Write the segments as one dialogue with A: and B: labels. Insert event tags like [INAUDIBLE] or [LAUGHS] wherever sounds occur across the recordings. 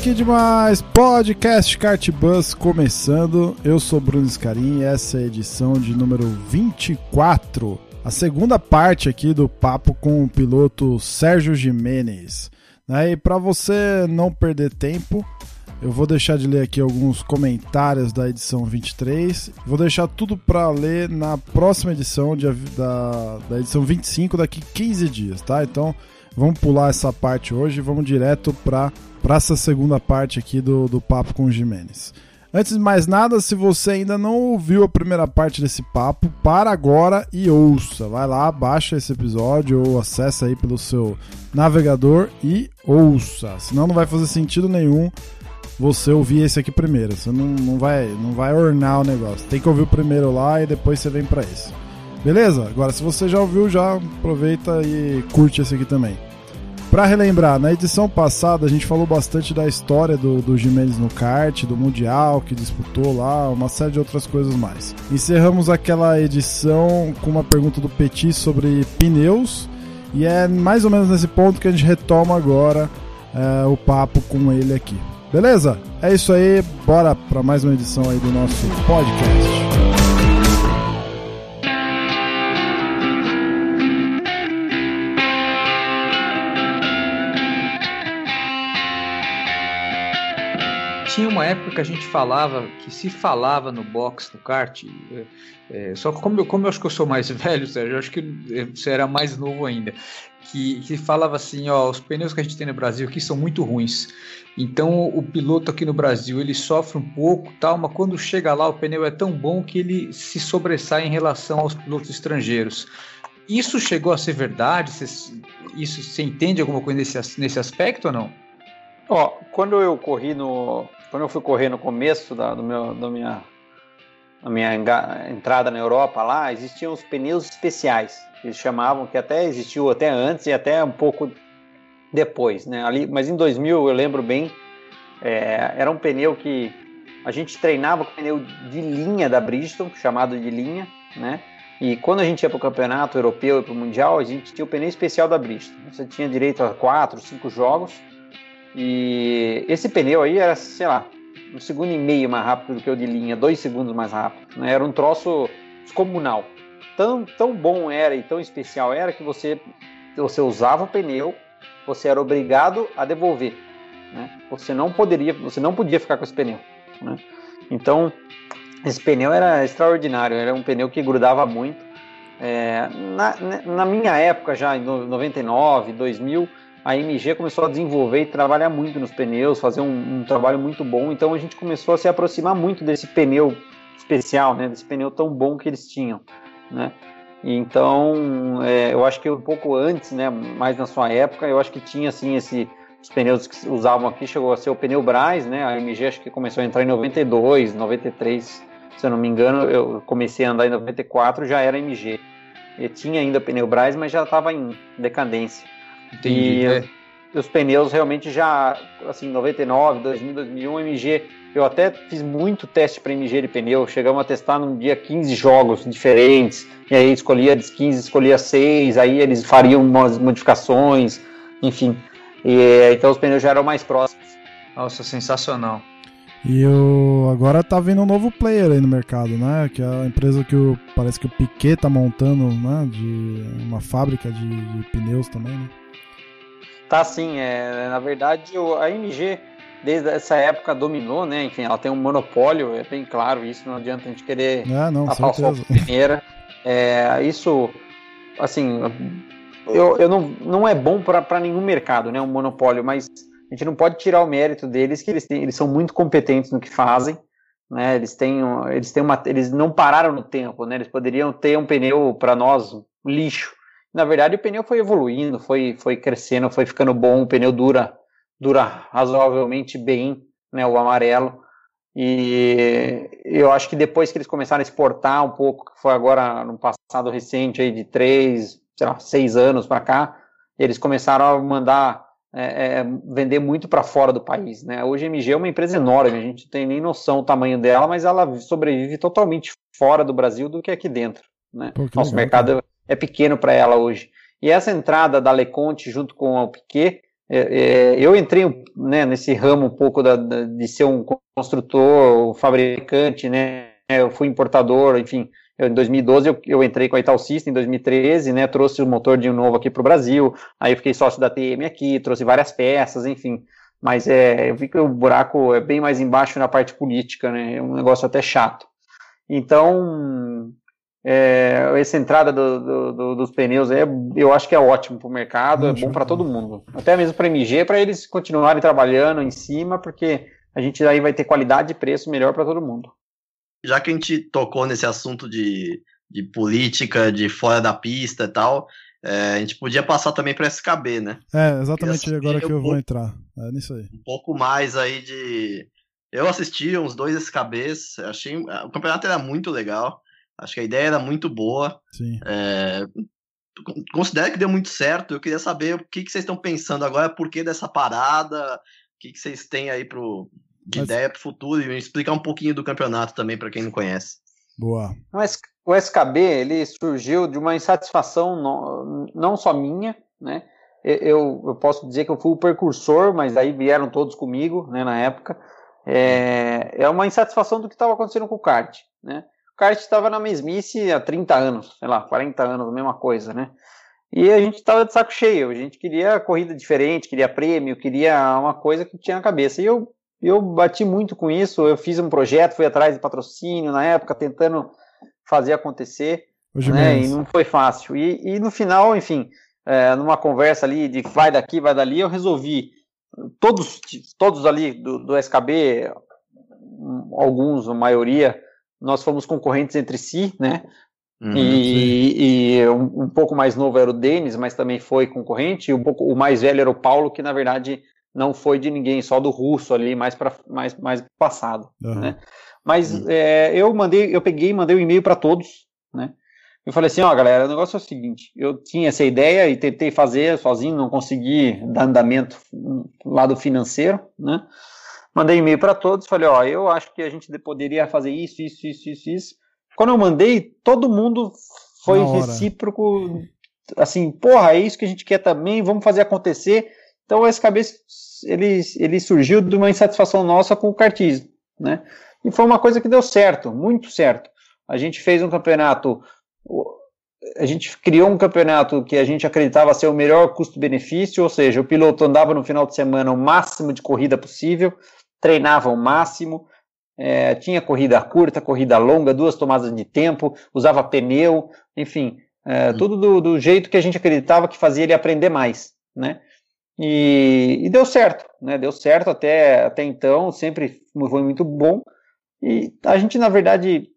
A: Que demais! Podcast Kart Bus começando. Eu sou Bruno Scarim e essa é a edição de número 24. A segunda parte aqui do papo com o piloto Sérgio Jimenez. Né? E para você não perder tempo, eu vou deixar de ler aqui alguns comentários da edição 23. Vou deixar tudo para ler na próxima edição de, da, da edição 25, daqui 15 dias, tá? Então vamos pular essa parte hoje e vamos direto para essa segunda parte aqui do, do papo com o Jimenez. Antes de mais nada, se você ainda não ouviu a primeira parte desse papo, para agora e ouça. Vai lá, baixa esse episódio ou acessa aí pelo seu navegador e ouça. Senão não vai fazer sentido nenhum você ouvir esse aqui primeiro. Você não, não, vai, não vai ornar o negócio. Tem que ouvir o primeiro lá e depois você vem para esse. Beleza? Agora, se você já ouviu, já aproveita e curte esse aqui também. Para relembrar, na edição passada a gente falou bastante da história do, do Jimenez no kart, do Mundial que disputou lá, uma série de outras coisas mais. Encerramos aquela edição com uma pergunta do Petit sobre pneus, e é mais ou menos nesse ponto que a gente retoma agora é, o papo com ele aqui. Beleza? É isso aí, bora para mais uma edição aí do nosso podcast.
B: Época a gente falava, que se falava no box, no kart, é, é, só que como eu, como eu acho que eu sou mais [LAUGHS] velho, Sérgio, eu acho que você era mais novo ainda, que, que falava assim, ó, os pneus que a gente tem no Brasil aqui são muito ruins, então o piloto aqui no Brasil, ele sofre um pouco, tal, mas quando chega lá o pneu é tão bom que ele se sobressai em relação aos pilotos estrangeiros. Isso chegou a ser verdade? Você, isso, você entende alguma coisa nesse, nesse aspecto ou não?
C: Ó, quando eu corri no, quando eu fui correr no começo da, do meu, da minha, da minha entrada na Europa lá, existiam os pneus especiais. Eles chamavam, que até existiu até antes e até um pouco depois, né? Ali, mas em 2000 eu lembro bem, é, era um pneu que a gente treinava com pneu de linha da Bridgestone, chamado de linha, né? E quando a gente ia para o campeonato europeu e para o mundial, a gente tinha o pneu especial da Bridgestone. Você tinha direito a quatro, cinco jogos e esse pneu aí era, sei lá, um segundo e meio mais rápido do que o de linha, dois segundos mais rápido. Né? Era um troço descomunal. Tão, tão bom era e tão especial era que você, você usava o pneu, você era obrigado a devolver. Né? Você não poderia, você não podia ficar com esse pneu. Né? Então, esse pneu era extraordinário, era um pneu que grudava muito. É, na, na minha época, já em 99, 2000, a MG começou a desenvolver e trabalhar muito nos pneus, fazer um, um, trabalho muito bom. Então a gente começou a se aproximar muito desse pneu especial, né? Desse pneu tão bom que eles tinham, né? Então é, eu acho que um pouco antes, né? Mais na sua época, eu acho que tinha assim esse os pneus que usavam aqui chegou a ser o pneu Braz, né? A MG acho que começou a entrar em 92, 93, se eu não me engano, eu comecei a andar em 94, já era MG. E tinha ainda pneu Braz, mas já estava em decadência. Entendi. E é. os pneus realmente já, assim, 99, 2000, 2001, MG. Eu até fiz muito teste para MG de pneu. Chegamos a testar num dia 15 jogos diferentes. E aí escolhia dos 15, escolhia 6. Aí eles fariam umas modificações, enfim. E, então os pneus já eram mais próximos.
B: Nossa, sensacional.
A: E o, agora tá vindo um novo player aí no mercado, né? Que é a empresa que o, parece que o Piquet tá montando, né? De uma fábrica de, de pneus também, né?
C: Tá sim, é, na verdade a MG desde essa época dominou, né? Enfim, ela tem um monopólio, é bem claro isso, não adianta a gente querer
A: é, não,
C: o primeira. É, isso, assim, eu, eu não, não é bom para nenhum mercado, né? Um monopólio, mas a gente não pode tirar o mérito deles, que eles, têm, eles são muito competentes no que fazem, né? Eles têm, eles têm uma, eles não pararam no tempo, né? Eles poderiam ter um pneu para nós lixo Na verdade, o pneu foi evoluindo, foi, foi crescendo, foi ficando bom, o pneu dura, dura razoavelmente bem, né, o amarelo. E eu acho que depois que eles começaram a exportar um pouco, que foi agora no passado recente, aí de três, sei lá, seis anos para cá, eles começaram a mandar é, é, vender muito para fora do país. Né? Hoje a MG é uma empresa enorme, a gente não tem nem noção do tamanho dela, mas ela sobrevive totalmente fora do Brasil do que aqui dentro. Né? Pô, Nosso legal, mercado cara. É pequeno para ela hoje. E essa entrada da Leconte junto com a Piquet, é, é, eu entrei né, nesse ramo um pouco da, da, de ser um construtor, um fabricante, né? Eu fui importador, enfim, eu, em 2012 eu, eu, entrei com a Ital System, em 2013, né, trouxe o motor de novo aqui para o Brasil, aí eu fiquei sócio da TM aqui, trouxe várias peças, enfim. Mas é, eu vi que o buraco é bem mais embaixo na parte política, né, é um negócio até chato. Então, é, essa entrada do, do, do, dos pneus é, eu acho que é ótimo para o mercado, é bom para todo mundo. Até mesmo para a MG, para eles continuarem trabalhando em cima, porque a gente aí vai ter qualidade e preço melhor para todo mundo
D: já que a gente tocou nesse assunto de, de política, de fora da pista e tal, é, a gente podia passar também para SKB, né?
A: É, exatamente agora que eu vou entrar. É nisso aí.
D: Um pouco mais aí de. Eu assisti uns dois SKBs, achei. O campeonato era muito legal. Acho que a ideia era muito boa.
A: Sim.
D: É... Considero que deu muito certo. Eu queria saber o que, que vocês estão pensando agora, por que dessa parada, o que, que vocês têm aí pro, de Mas... ideia para o futuro e explicar um pouquinho do campeonato também para quem não conhece.
A: Boa.
C: O SKB ele surgiu de uma insatisfação não, não só minha, né? Eu, eu posso dizer que eu fui o precursor, mas aí vieram todos comigo, né, na época. É, é uma insatisfação do que estava acontecendo com o kart, né? O kart estava na mesmice há 30 anos, sei lá, 40 anos, a mesma coisa, né? E a gente estava de saco cheio, a gente queria corrida diferente, queria prêmio, queria uma coisa que tinha na cabeça. E eu eu bati muito com isso. Eu fiz um projeto, fui atrás de patrocínio na época, tentando fazer acontecer. Hoje né, e não foi fácil. E, e no final, enfim, é, numa conversa ali de vai daqui, vai dali, eu resolvi. Todos, todos ali do, do SKB, alguns, a maioria, nós fomos concorrentes entre si, né? Uhum, e, e um, um, pouco mais novo era o Denis, mas também foi concorrente. E um pouco, o mais velho era o Paulo, que na verdade não foi de ninguém, só do russo ali, mais para mais, mais passado, uhum. né? Mas uhum. é, eu mandei, eu peguei e mandei um e-mail para todos, né? Eu falei assim, ó, galera, o negócio é o seguinte, eu tinha essa ideia e tentei fazer sozinho, não consegui dar andamento lado financeiro, né? Mandei e-mail para todos, falei, ó, eu acho que a gente poderia fazer isso, isso, isso, isso, isso. Quando eu mandei, todo mundo foi recíproco, assim, porra, é isso que a gente quer também, vamos fazer acontecer. Então, esse cabeça ele, ele surgiu de uma insatisfação nossa com o kartismo, né? E foi uma coisa que deu certo, muito certo. A gente fez um campeonato, a gente criou um campeonato que a gente acreditava ser o melhor custo-benefício, ou seja, o piloto andava no final de semana o máximo de corrida possível, treinava o máximo, é, tinha corrida curta, corrida longa, duas tomadas de tempo, usava pneu, enfim, é, tudo do, do, jeito que a gente acreditava que fazia ele aprender mais, né? E, e, deu certo, né? Deu certo até, até então, sempre foi muito bom. E a gente, na verdade,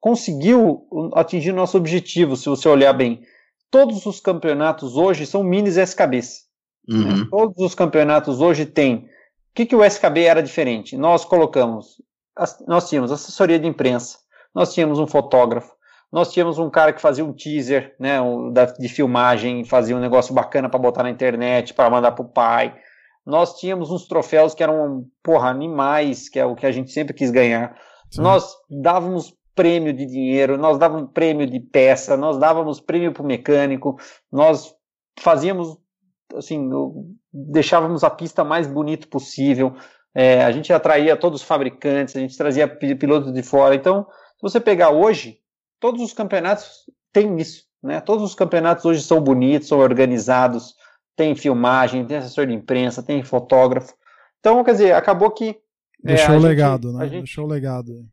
C: conseguiu atingir o nosso objetivo, se você olhar bem. Todos os campeonatos hoje são minis SKBs. Né? Uhum. Né? Todos os campeonatos hoje têm. O que, que o SKB era diferente? Nós colocamos, nós tínhamos assessoria de imprensa, nós tínhamos um fotógrafo, nós tínhamos um cara que fazia um teaser, né, de filmagem, fazia um negócio bacana para botar na internet, para mandar pro pai. Nós tínhamos uns troféus que eram, porra, animais, que é o que a gente sempre quis ganhar. Sim. Nós dávamos prêmio de dinheiro, nós dávamos prêmio de peça, nós dávamos prêmio pro mecânico, nós fazíamos, assim, deixávamos a pista mais bonita possível. É, a gente atraía todos os fabricantes, a gente trazia pilotos de fora. Então, se você pegar hoje, todos os campeonatos têm isso, né? Todos os campeonatos hoje são bonitos, são organizados, tem filmagem, tem assessor de imprensa, tem fotógrafo. Então, quer dizer, acabou que
A: é, deixou é, o legado, né? Gente, deixou o legado.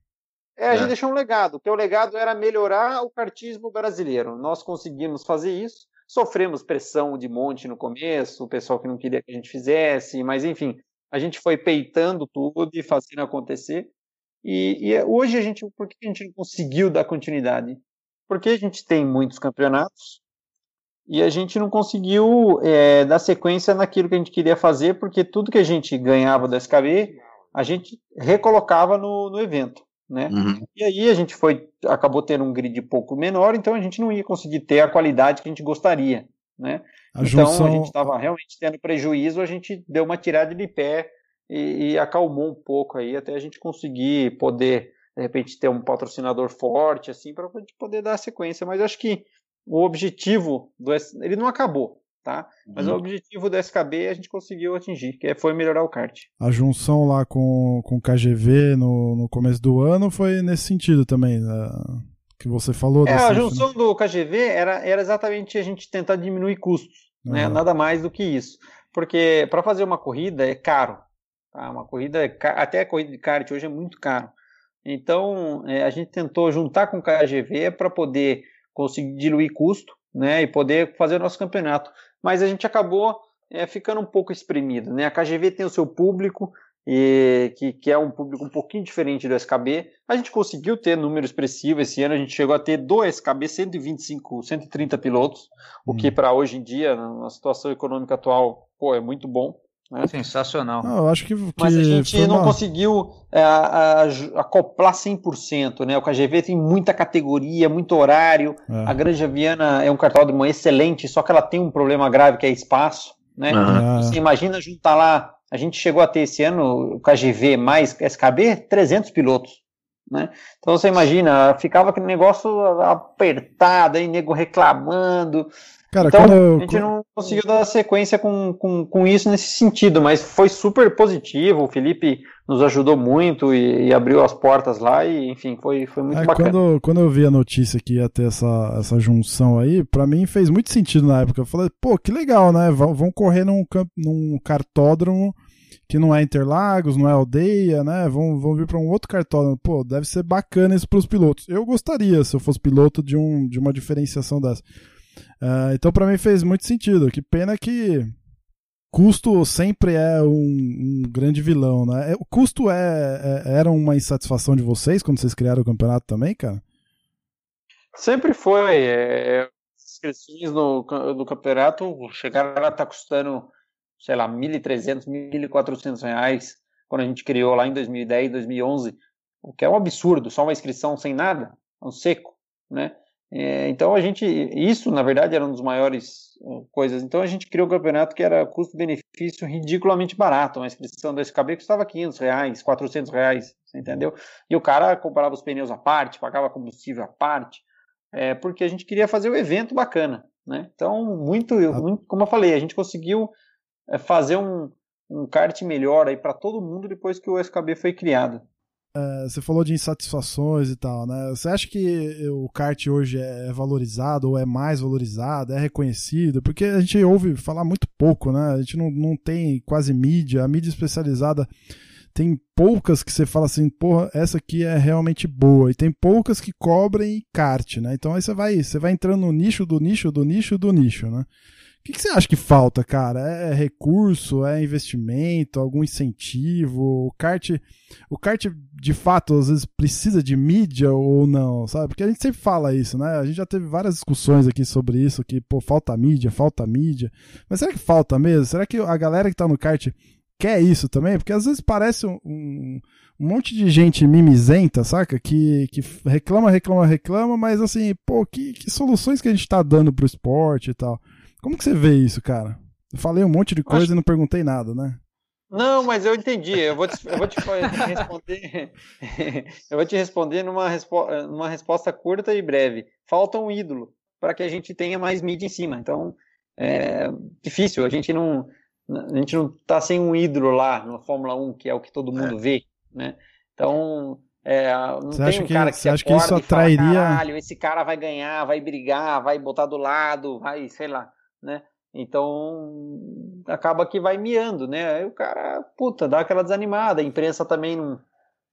C: É, a é. gente deixou um legado, que o legado era melhorar o kartismo brasileiro. Nós conseguimos fazer isso. Sofremos pressão de monte no começo, o pessoal que não queria que a gente fizesse, mas enfim, a gente foi peitando tudo e fazendo acontecer. E, e, hoje a gente, por que a gente não conseguiu dar continuidade? Porque a gente tem muitos campeonatos, e a gente não conseguiu é, dar sequência naquilo que a gente queria fazer, porque tudo que a gente ganhava do SKB, a gente recolocava no, no evento. Né? Uhum. E aí a gente foi, acabou tendo um grid pouco menor, então a gente não ia conseguir ter a qualidade que a gente gostaria. Né? A então junção... a gente estava realmente tendo prejuízo, a gente deu uma tirada de pé e, e, acalmou um pouco aí até a gente conseguir poder de repente ter um patrocinador forte assim para a gente poder dar sequência. Mas acho que o objetivo do ele não acabou, tá? Mas uhum. o objetivo do SKB a gente conseguiu atingir, que foi melhorar o kart.
A: A junção lá com, com o KGV no, no começo do ano foi nesse sentido também, né? que você falou.
C: É, a junção né? do KGV era, era exatamente a gente tentar diminuir custos, uhum. né? Nada mais do que isso. Porque para fazer uma corrida é caro, tá? Uma corrida, é até a corrida de kart hoje é muito caro. Então, é, a gente tentou juntar com o KGV para poder conseguir diluir custo né, e poder fazer o nosso campeonato. Mas a gente acabou é, ficando um pouco espremido. Né? A KGV tem o seu público, e, que, que, é um público um pouquinho diferente do SKB. A gente conseguiu ter número expressivo esse ano, a gente chegou a ter do SKB 125, 130 pilotos, hum. o que para hoje em dia, na situação econômica atual, pô, é muito bom.
B: Né? Sensacional.
A: Não, eu acho que, que
C: Mas a gente não uma... conseguiu é, a, a, acoplar 100%. Né? O KGV tem muita categoria, muito horário. É. A Granja Viana é um cartódromo excelente, só que ela tem um problema grave que é espaço. Né? Uhum. Você imagina juntar lá. A gente chegou a ter esse ano o KGV mais SKB 300 pilotos. Né? Então você imagina, ficava aquele negócio apertado, aí nego reclamando. Cara, então, eu... a gente não conseguiu dar sequência com, com, com isso nesse sentido, mas foi super positivo. O Felipe nos ajudou muito e, e abriu as portas lá, e enfim, foi, foi muito é, bacana.
A: Quando, quando eu vi a notícia que ia ter essa, essa junção aí, para mim fez muito sentido na época. Eu falei, pô, que legal, né? Vão, vão correr num, num cartódromo que não é Interlagos, não é aldeia, né? Vão, vão vir para um outro cartódromo. Pô, deve ser bacana isso para os pilotos. Eu gostaria, se eu fosse piloto, de, um, de uma diferenciação dessa. Uh, então, para mim, fez muito sentido. Que pena que custo sempre é um, um grande vilão, né? É, o custo é, é, era uma insatisfação de vocês quando vocês criaram o campeonato também, cara?
C: Sempre foi. É, as inscrições no, no campeonato chegaram a estar custando, sei lá, 1.300, 1.400 reais quando a gente criou lá em 2010, 2011, o que é um absurdo, só uma inscrição sem nada, um seco, né? É, então a gente, isso na verdade era um dos maiores uh, coisas. Então a gente criou um campeonato que era custo-benefício ridiculamente barato. Uma inscrição do SKB custava 500 reais, 400 reais, entendeu? E o cara comprava os pneus à parte, pagava combustível à parte, é, porque a gente queria fazer o evento bacana, né? Então muito, ah. muito como eu falei, a gente conseguiu é, fazer um, um kart melhor aí para todo mundo depois que o SKB foi criado.
A: É, você falou de insatisfações e tal, né? Você acha que o kart hoje é valorizado ou é mais valorizado, é reconhecido? Porque a gente ouve falar muito pouco, né? A gente não, não tem quase mídia. A mídia especializada tem poucas que você fala assim, porra, essa aqui é realmente boa. E tem poucas que cobrem kart, né? Então aí você vai, você vai entrando no nicho do nicho do nicho do nicho, né? O que, que, você acha que falta, cara? É recurso? É investimento? Algum incentivo? O kart, o kart de fato às vezes precisa de mídia ou não, sabe? Porque a gente sempre fala isso, né? A gente já teve várias discussões aqui sobre isso, que pô, falta mídia, falta mídia. Mas será que falta mesmo? Será que a galera que tá no kart quer isso também? Porque às vezes parece um, um, um monte de gente mimizenta, saca? Que, que reclama, reclama, reclama, mas assim, pô, que, que soluções que a gente tá dando pro esporte e tal? Como que você vê isso, cara? Eu falei um monte de coisa Acho... e não perguntei nada, né?
C: Não, mas eu entendi. Eu vou te, eu vou te responder. [LAUGHS] eu vou te responder numa, respo numa resposta curta e breve. Falta um ídolo para que a gente tenha mais mídia em cima. Então, é difícil. A gente não a gente não tá sem um ídolo lá na Fórmula 1, que é o que todo mundo é. vê, né? Então, é, não você tem um cara que, que você acha que isso atrairia? Fala, esse cara vai ganhar, vai brigar, vai botar do lado, vai, sei lá né? Então acaba que vai miando, né? Aí o cara, puta, dá aquela desanimada, a imprensa também não,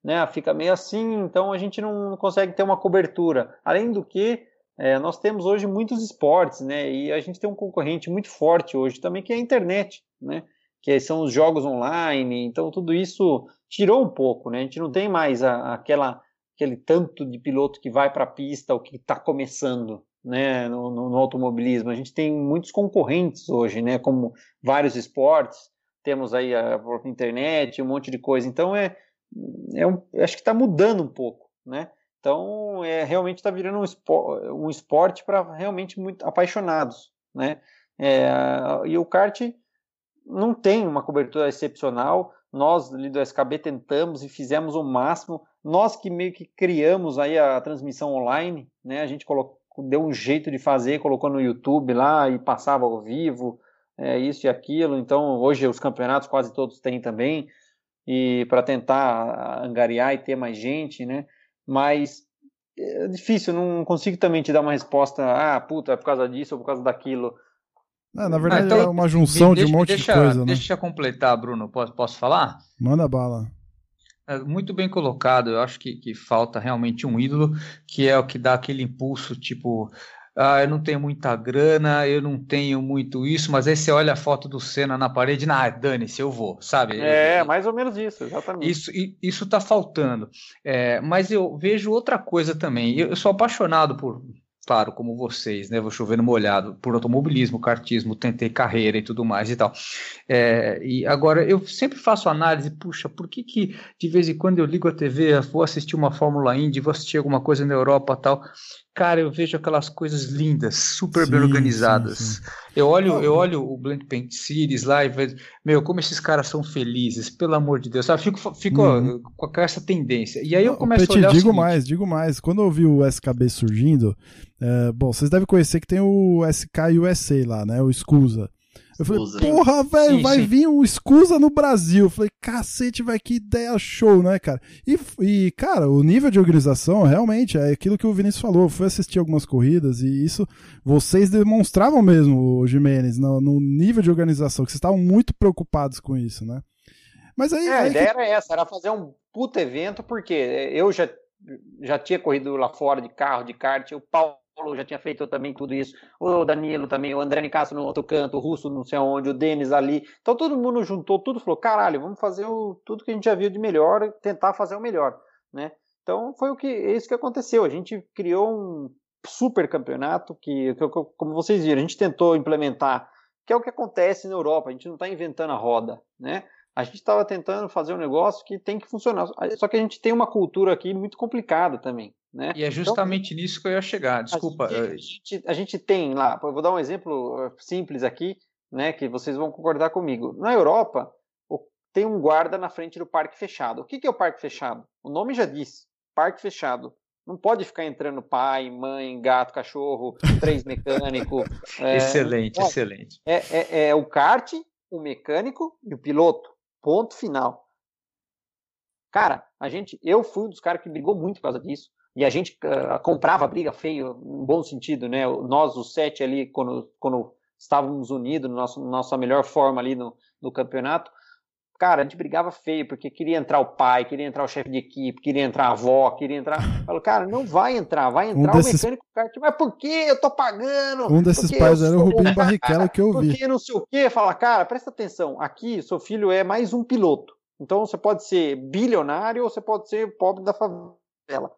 C: né, fica meio assim, então a gente não consegue ter uma cobertura. Além do que, é, nós temos hoje muitos esportes, né? E a gente tem um concorrente muito forte hoje também, que é a internet, né? Que são os jogos online, então tudo isso tirou um pouco, né? A gente não tem mais a, aquela, aquele tanto de piloto que vai para a pista ou que está começando, né, no, no, automobilismo. A gente tem muitos concorrentes hoje, né, como vários esportes. Temos aí a, a internet, um monte de coisa. Então é, é um, acho que está mudando um pouco, né? Então é realmente está virando um esporte, um esporte para realmente muito apaixonados, né? É, e o kart não tem uma cobertura excepcional. Nós do SKB tentamos e fizemos o máximo. Nós que meio que criamos aí a transmissão online, né? A gente colocou, deu um jeito de fazer, colocou no YouTube lá e passava ao vivo, é, isso e aquilo. Então hoje os campeonatos quase todos têm também e para tentar angariar e ter mais gente, né? Mas é difícil, não consigo também te dar uma resposta. Ah, puta, é por causa disso ou por causa daquilo.
A: É, na verdade, ah, então, é uma junção deixa, de um monte
B: deixa,
A: de coisa,
B: né? Deixa eu completar, Bruno. Posso, posso falar?
A: Manda bala.
B: É, muito bem colocado. Eu acho que, que falta realmente um ídolo, que é o que dá aquele impulso, tipo, ah, eu não tenho muita grana, eu não tenho muito isso, mas aí você olha a foto do Senna na parede, ah, dane-se, eu vou, sabe?
C: É, mais ou menos isso, exatamente.
B: Isso, isso tá faltando. É, mas eu vejo outra coisa também. Eu, eu sou apaixonado por, claro, como vocês, né? Vou chover no molhado por automobilismo, kartismo, tentei carreira e tudo mais e tal. É, e agora eu sempre faço análise, puxa, por que que de vez em quando eu ligo a TV, vou assistir uma Fórmula Indy, vou assistir alguma coisa na Europa tal, cara, eu vejo aquelas coisas lindas, super sim, bem organizadas. Sim, sim. Eu olho, eu olho o Blank Paint Series lá e vejo, meu, como esses caras são felizes, pelo amor de Deus, sabe? Fico, fico uhum. com essa tendência. E aí eu começo Peti, a olhar
A: digo seguinte, mais, digo mais. Quando eu vi o SKB surgindo, é, bom, vocês devem conhecer que tem o SK USA lá, né? O Scusa. Eu falei, porra, velho, vai sim. vir um Scusa no Brasil. Eu falei, cacete, vai que ideia show, né, cara? E, e, cara, o nível de organização realmente é aquilo que o Vinícius falou. Eu fui assistir algumas corridas e isso vocês demonstravam mesmo, o Jimenez, no, no nível de organização, que vocês estavam muito preocupados com isso, né?
C: Mas aí. É, aí a ideia que... era essa, era fazer um puto evento, porque eu já, já tinha corrido lá fora de carro, de kart, o Paulo Paulo já tinha feito também tudo isso, o Danilo também, o André Nicasso no outro canto, o Russo não sei onde, o Denis ali. Então todo mundo juntou tudo falou: caralho, vamos fazer o, tudo que a gente já viu de melhor, tentar fazer o melhor, né? Então foi o que é isso que aconteceu. A gente criou um super campeonato que, que como vocês viram, a gente tentou implementar, que é o que acontece na Europa. A gente não está inventando a roda, né? A gente estava tentando fazer um negócio que tem que funcionar. Só que a gente tem uma cultura aqui muito complicada também. Né?
B: E é então, justamente então, nisso que eu ia chegar. Desculpa.
C: A gente, a gente, a gente tem lá, vou dar um exemplo uh, simples aqui, né, que vocês vão concordar comigo. Na Europa, tem um guarda na frente do parque fechado. O que, que é o parque fechado? O nome já diz: parque fechado. Não pode ficar entrando pai, mãe, gato, cachorro, três mecânico.
B: é, [LAUGHS] excelente, excelente.
C: É, é, é o kart, o mecânico e o piloto. Ponto final. Cara, a gente, eu fui um dos caras que brigou muito por causa disso e a gente uh, comprava briga feio, no bom sentido, né? Nós, os sete ali, quando, quando estávamos unidos, nosso, nossa melhor forma ali no, no campeonato, cara, a gente brigava feio, porque queria entrar o pai, queria entrar o chefe de equipe, queria entrar a avó, queria entrar. [LAUGHS] Falou, cara, não vai entrar, vai entrar um desses... o mecânico kart. Mas por que eu tô pagando?
A: Um desses pais era o Rubinho [LAUGHS] Barrichello que eu vi.
C: Porque não sei o quê. Fala, cara, presta atenção, aqui seu filho é mais um piloto. Então você pode ser bilionário ou você pode ser pobre da favela.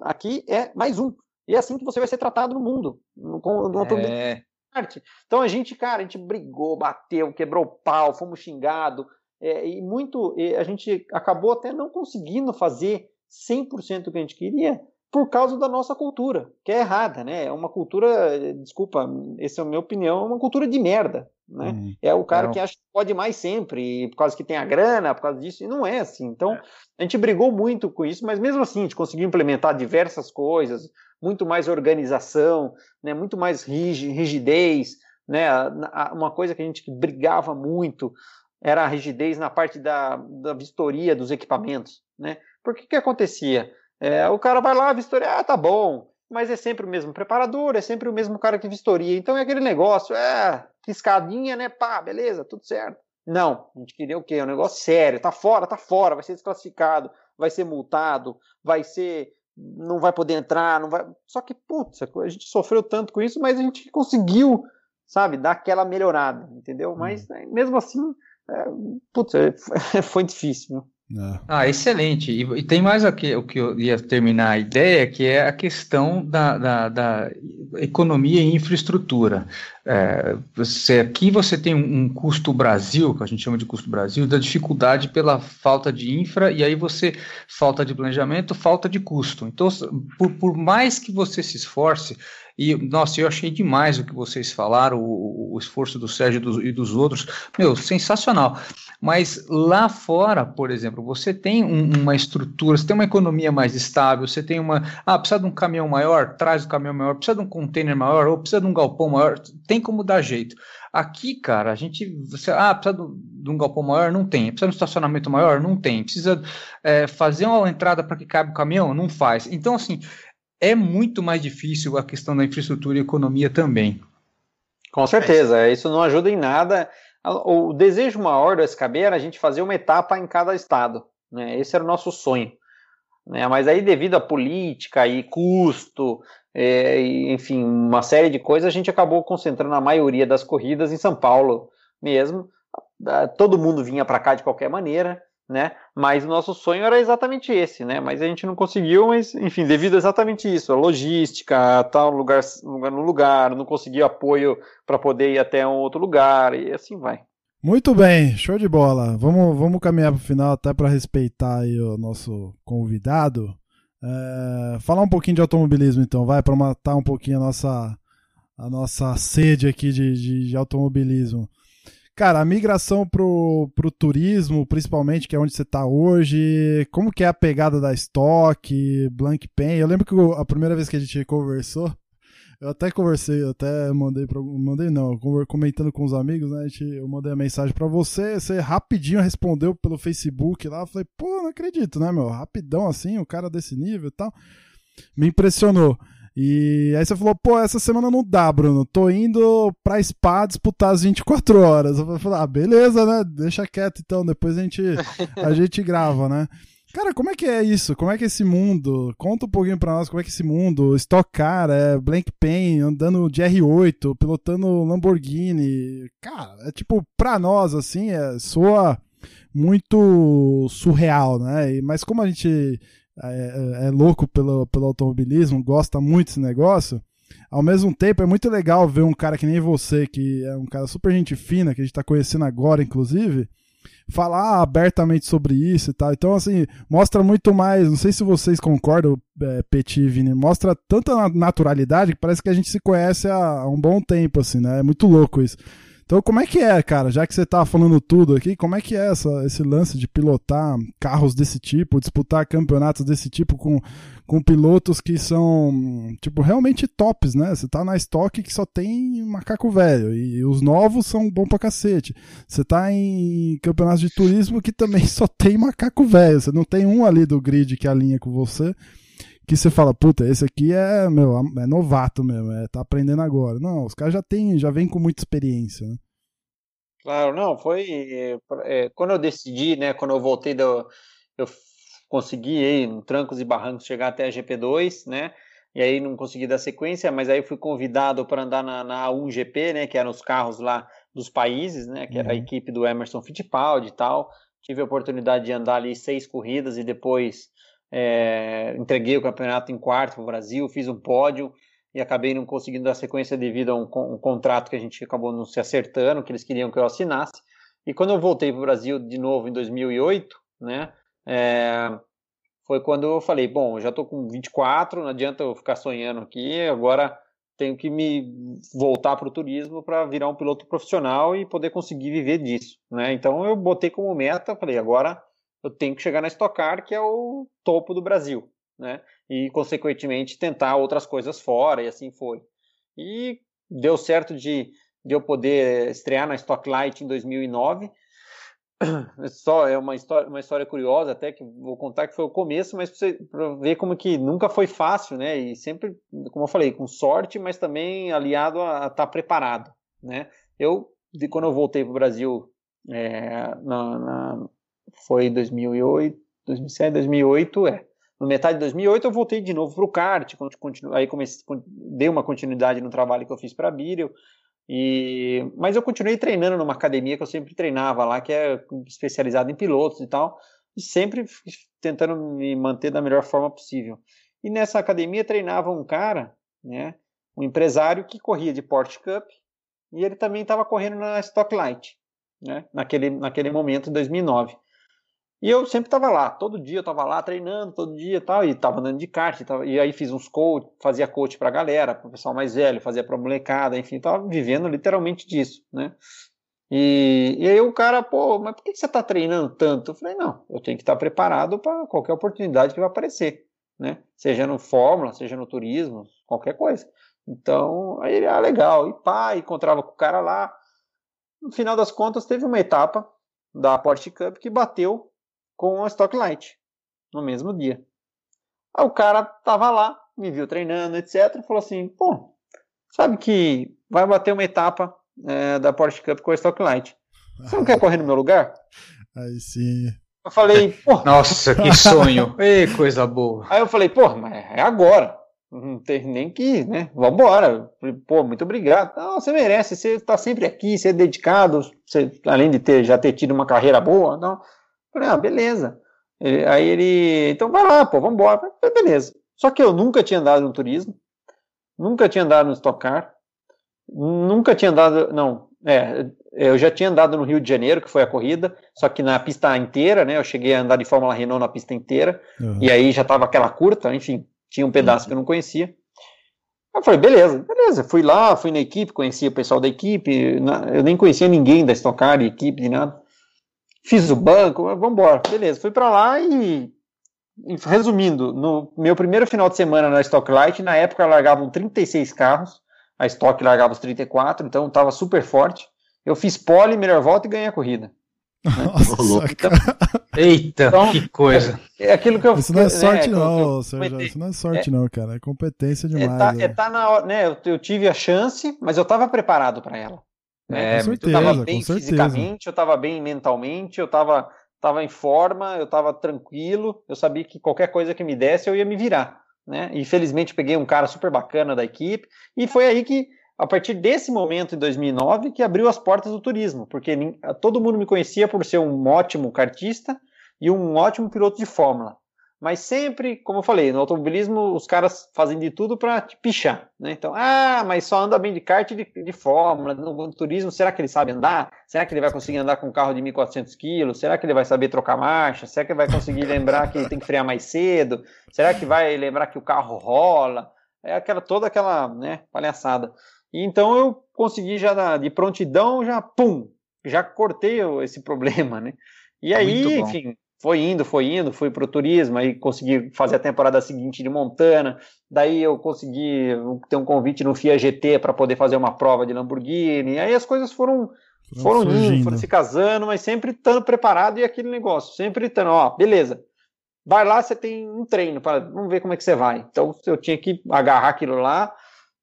C: Aqui é mais um. E é assim que você vai ser tratado no mundo. No, no é... Então a gente, cara, a gente brigou, bateu, quebrou pau, fomos xingados. É, e muito. E a gente acabou até não conseguindo fazer 100% o que a gente queria por causa da nossa cultura, que é errada, né? É uma cultura, desculpa, essa é a minha opinião, é uma cultura de merda, né? Hum, é o cara não. que acha que pode mais sempre, por causa que tem a grana, por causa disso, e não é assim. Então, é. a gente brigou muito com isso, mas mesmo assim, a gente conseguiu implementar diversas coisas, muito mais organização, né? Muito mais rigidez, né? Uma coisa que a gente brigava muito era a rigidez na parte da, da vistoria dos equipamentos, né? Porque que acontecia? É, o cara vai lá, vistoria, ah, tá bom, mas é sempre o mesmo preparador, é sempre o mesmo cara que vistoria. Então é aquele negócio, é, piscadinha, né? Pá, beleza, tudo certo. Não, a gente queria o quê? É um negócio sério, tá fora, tá fora, vai ser desclassificado, vai ser multado, vai ser. não vai poder entrar, não vai. Só que, putz, a gente sofreu tanto com isso, mas a gente conseguiu, sabe, dar aquela melhorada, entendeu? Mas hum. mesmo assim, é, putz, é, [LAUGHS] foi difícil, né?
B: É. Ah, excelente. E, e, tem mais aqui, o que eu ia terminar a ideia, que é a questão da, da, da economia e infraestrutura. É, você, aqui você tem um, um, custo Brasil, que a gente chama de custo Brasil, da dificuldade pela falta de infra, e aí você falta de planejamento, falta de custo. Então, por, por mais que você se esforce, e, nossa, eu achei demais o que vocês falaram, o, o esforço do Sérgio e dos, e dos outros. Meu, sensacional. Mas lá fora, por exemplo, você tem um, uma estrutura, você tem uma economia mais estável, você tem uma. Ah, precisa de um caminhão maior, traz o caminhão maior, precisa de um container maior, ou precisa de um galpão maior, tem como dar jeito. Aqui, cara, a gente. Você, ah, precisa de um galpão maior? Não tem. Precisa de um estacionamento maior? Não tem. Precisa é, fazer uma entrada para que cabe o caminhão? Não faz. Então, assim, é muito mais difícil a questão da infraestrutura e economia também.
C: Com certeza, isso não ajuda em nada o desejo maior do SKB era a gente fazer uma etapa em cada estado. Né? Esse era o nosso sonho. Né? Mas aí, devido à política e custo, é, enfim, uma série de coisas, a gente acabou concentrando a maioria das corridas em São Paulo mesmo. Todo mundo vinha para cá de qualquer maneira, né? Mas o nosso sonho era exatamente esse, né? Mas a gente não conseguiu, mas enfim, devido a exatamente isso, a logística, tal lugar, lugar no lugar, não conseguiu apoio para poder ir até um outro lugar e assim vai.
A: Muito bem, show de bola. Vamos, vamos caminhar para o final até para respeitar o nosso convidado. É, falar um pouquinho de automobilismo, então, vai para matar um pouquinho a nossa a nossa sede aqui de, de, de automobilismo. Cara, a migração pro, pro turismo, principalmente, que é onde você está hoje, como que é a pegada da Stock, Blank Pen? Eu lembro que a primeira vez que a gente conversou, eu até conversei, eu até mandei para mandei não, comentando com os amigos, né? Gente, eu mandei a mensagem para você, você rapidinho respondeu pelo Facebook lá, eu falei, pô, não acredito, né, meu? Rapidão assim, o cara desse nível e tal. Me impressionou. E aí você falou, pô, essa semana não dá, Bruno. Tô indo pra Spa disputar as 24 horas. Eu falei, ah, beleza, né? Deixa quieto então, depois a gente, a [LAUGHS] gente grava, né? Cara, como é que é isso? Como é que é esse mundo? Conta um pouquinho pra nós como é que é esse mundo. Stock Car, é Blank Pen, andando de R8, pilotando Lamborghini. Cara, é tipo, pra nós, assim, é, soa muito surreal, né? Mas como a gente é, é, é louco pelo, pelo automobilismo, gosta muito desse negócio, ao mesmo tempo é muito legal ver um cara que nem você, que é um cara super gente fina, que a gente está conhecendo agora, inclusive, falar abertamente sobre isso e tal. Então, assim, mostra muito mais. Não sei se vocês concordam, é, Petit e Vini, mostra tanta naturalidade que parece que a gente se conhece há, há um bom tempo, assim, né? É muito louco isso. Então, como é que é, cara? Já que você tá falando tudo aqui, como é que é essa, esse lance de pilotar carros desse tipo, disputar campeonatos desse tipo com, com pilotos que são, tipo, realmente tops, né? Você tá na estoque que só tem macaco velho e os novos são bom pra cacete. Você tá em campeonatos de turismo que também [LAUGHS] só tem macaco velho. Você não tem um ali do grid que alinha com você que você fala, puta, esse aqui é, meu, é novato mesmo, é, tá aprendendo agora. Não, os caras já tem, já vem com muita experiência, né?
C: Claro, não, foi é, quando eu decidi, né, quando eu voltei do, eu consegui aí, em trancos e barrancos chegar até a GP2, né? E aí não consegui dar sequência, mas aí fui convidado para andar na, na A1GP, né, que eram os carros lá dos países, né, que era a uhum. equipe do Emerson Fittipaldi e tal. Tive a oportunidade de andar ali seis corridas e depois é, entreguei o campeonato em quarto para o Brasil, fiz um pódio e acabei não conseguindo dar sequência devido a um, um, contrato que a gente acabou não se acertando, que eles queriam que eu assinasse. E quando eu voltei para o Brasil de novo em 2008, né, é, foi quando eu falei, bom, já estou com 24, não adianta eu ficar sonhando aqui, agora tenho que me voltar para o turismo para virar um piloto profissional e poder conseguir viver disso, né? Então eu botei como meta, falei, agora eu tenho que chegar na Stock Car, que é o topo do Brasil, né? E, consequentemente, tentar outras coisas fora, e assim foi. E deu certo de, de eu poder estrear na Stock Light em 2009. [CLEARS THROAT] Só é uma história, uma história curiosa, até que vou contar que foi o começo, mas para ver como que nunca foi fácil, né? E sempre, como eu falei, com sorte, mas também aliado a estar tá preparado, né? Eu, de quando eu voltei para o Brasil, é, na, na, foi 2008, 2007, 2008, é. No metade de 2008 eu voltei de novo para o kart, aí comecei, dei uma continuidade no trabalho que eu fiz para a Birel, e, mas eu continuei treinando numa academia que eu sempre treinava lá, que é especializada em pilotos e tal. e sempre tentando me manter da melhor forma possível. E nessa academia treinava um cara, né, um empresário que corria de Porsche Cup e ele também estava correndo na Stocklight, né, naquele, naquele momento, em 2009. E eu sempre estava lá, todo dia eu estava lá treinando, todo dia tal, e estava andando de kart, tava, e aí fiz uns coach, fazia coach para a galera, para o pessoal mais velho, fazia para molecada, enfim, estava vivendo literalmente disso, né? E, e aí o cara, pô, mas por que você está treinando tanto? Eu falei, não, eu tenho que estar preparado para qualquer oportunidade que vai aparecer, né? Seja no Fórmula, seja no turismo, qualquer coisa. Então, aí ele, ah, legal, e pá, encontrava com o cara lá. No final das contas, teve uma etapa da Porsche Cup que bateu com a Stocklight no mesmo dia. Aí o cara tava lá, me viu treinando, etc. Falou assim: pô, sabe que vai bater uma etapa é, da Porsche Cup com a Stocklight. Você não quer correr no meu lugar?
A: Aí sim.
C: Eu falei, pô.
B: Nossa, que [LAUGHS] sonho! Ei, coisa boa.
C: Aí eu falei, pô, mas é agora. Não tem nem que, né? Vambora. Pô, muito obrigado. Não, você merece, você está sempre aqui, você é dedicado, você, além de ter, já ter tido uma carreira boa. Não. Falei, ah, beleza. Ele, aí ele, então vai lá, pô, vambora. Falei, beleza. Só que eu nunca tinha andado no turismo, nunca tinha andado no Stock Car, nunca tinha andado, não, é, eu já tinha andado no Rio de Janeiro, que foi a corrida, só que na pista inteira, né, eu cheguei a andar de Fórmula Renault na pista inteira, uhum. e aí já tava aquela curta, enfim, tinha um pedaço uhum. que eu não conhecia. Eu falei, beleza, beleza, fui lá, fui na equipe, conhecia o pessoal da equipe, eu nem conhecia ninguém da Stock Car, de equipe, de nada fiz o banco, vamos embora, beleza. Fui para lá e, resumindo, no meu primeiro final de semana na Stocklight, na época largavam 36 carros, a Stock largava os 34, então estava super forte. Eu fiz pole, melhor volta e ganhei a corrida.
A: Né? Nossa, então,
B: Eita, então, que coisa.
C: É, é, aquilo que eu
A: Isso não é sorte, né, não, Sérgio. Isso não é sorte, é, não, cara. É competência demais.
C: É, tá, é, tá na hora, né? Eu, eu, tive a chance, mas eu estava preparado para ela.
A: É, com certeza, eu tava
C: bem
A: fisicamente,
C: eu estava bem mentalmente, eu estava tava em forma, eu estava tranquilo, eu sabia que qualquer coisa que me desse eu ia me virar. Né? E felizmente peguei um cara super bacana da equipe, e foi aí que, a partir desse momento, em 2009, que abriu as portas do turismo, porque todo mundo me conhecia por ser um ótimo kartista e um ótimo piloto de fórmula. Mas sempre, como eu falei, no automobilismo os caras fazem de tudo para te pichar, né? Então, ah, mas só anda bem de kart de, de fórmula, no, turismo, será que ele sabe andar? Será que ele vai conseguir andar com um carro de 1.400 quilos? Será que ele vai saber trocar marcha? Será que ele vai conseguir lembrar que ele tem que frear mais cedo? Será que vai lembrar que o carro rola? É aquela toda aquela, né, palhaçada. E então eu consegui já de prontidão, já pum, já cortei esse [LAUGHS] problema, né? E aí, enfim, foi indo, foi indo, fui para o turismo, aí consegui fazer a temporada seguinte de Montana, daí eu consegui ter um convite no FIA GT para poder fazer uma prova de Lamborghini, aí as coisas foram foram indo, foram se casando, mas sempre estando preparado e aquele negócio, sempre estando, ó, beleza, vai lá, você tem um treino, para vamos ver como é que você vai. Então eu tinha que agarrar aquilo lá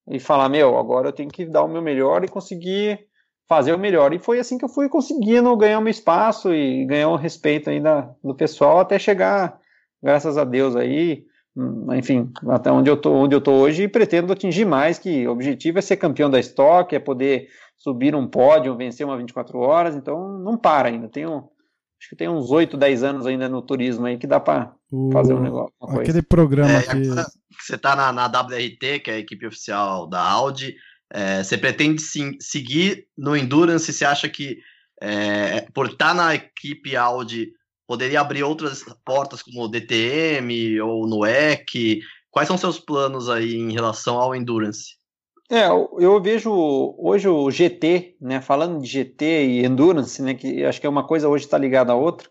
C: e falar, meu, agora eu tenho que dar o meu melhor e conseguir fazer o melhor. E foi assim que eu fui conseguindo ganhar um espaço e ganhar um respeito ainda do pessoal até chegar, graças a Deus aí, hum, enfim, até onde eu tô, onde eu tô hoje e pretendo atingir mais, que o objetivo é ser campeão da Stock, é poder subir um pódio, vencer uma 24 horas, então não para ainda. Tenho acho que tem uns 8, 10 anos ainda no turismo aí que dá para fazer um negócio.
A: Aquele programa é, que...
D: Você tá na, na WRT, que é a equipe oficial da Audi, é, você pretende sim, seguir no Endurance? Você acha que é, por estar na equipe Audi poderia abrir outras portas como o DTM ou no EC? Quais são seus planos aí em relação ao Endurance?
C: É, eu vejo hoje o GT, né? Falando de GT e Endurance, né? Que acho que é uma coisa hoje está ligada à outra.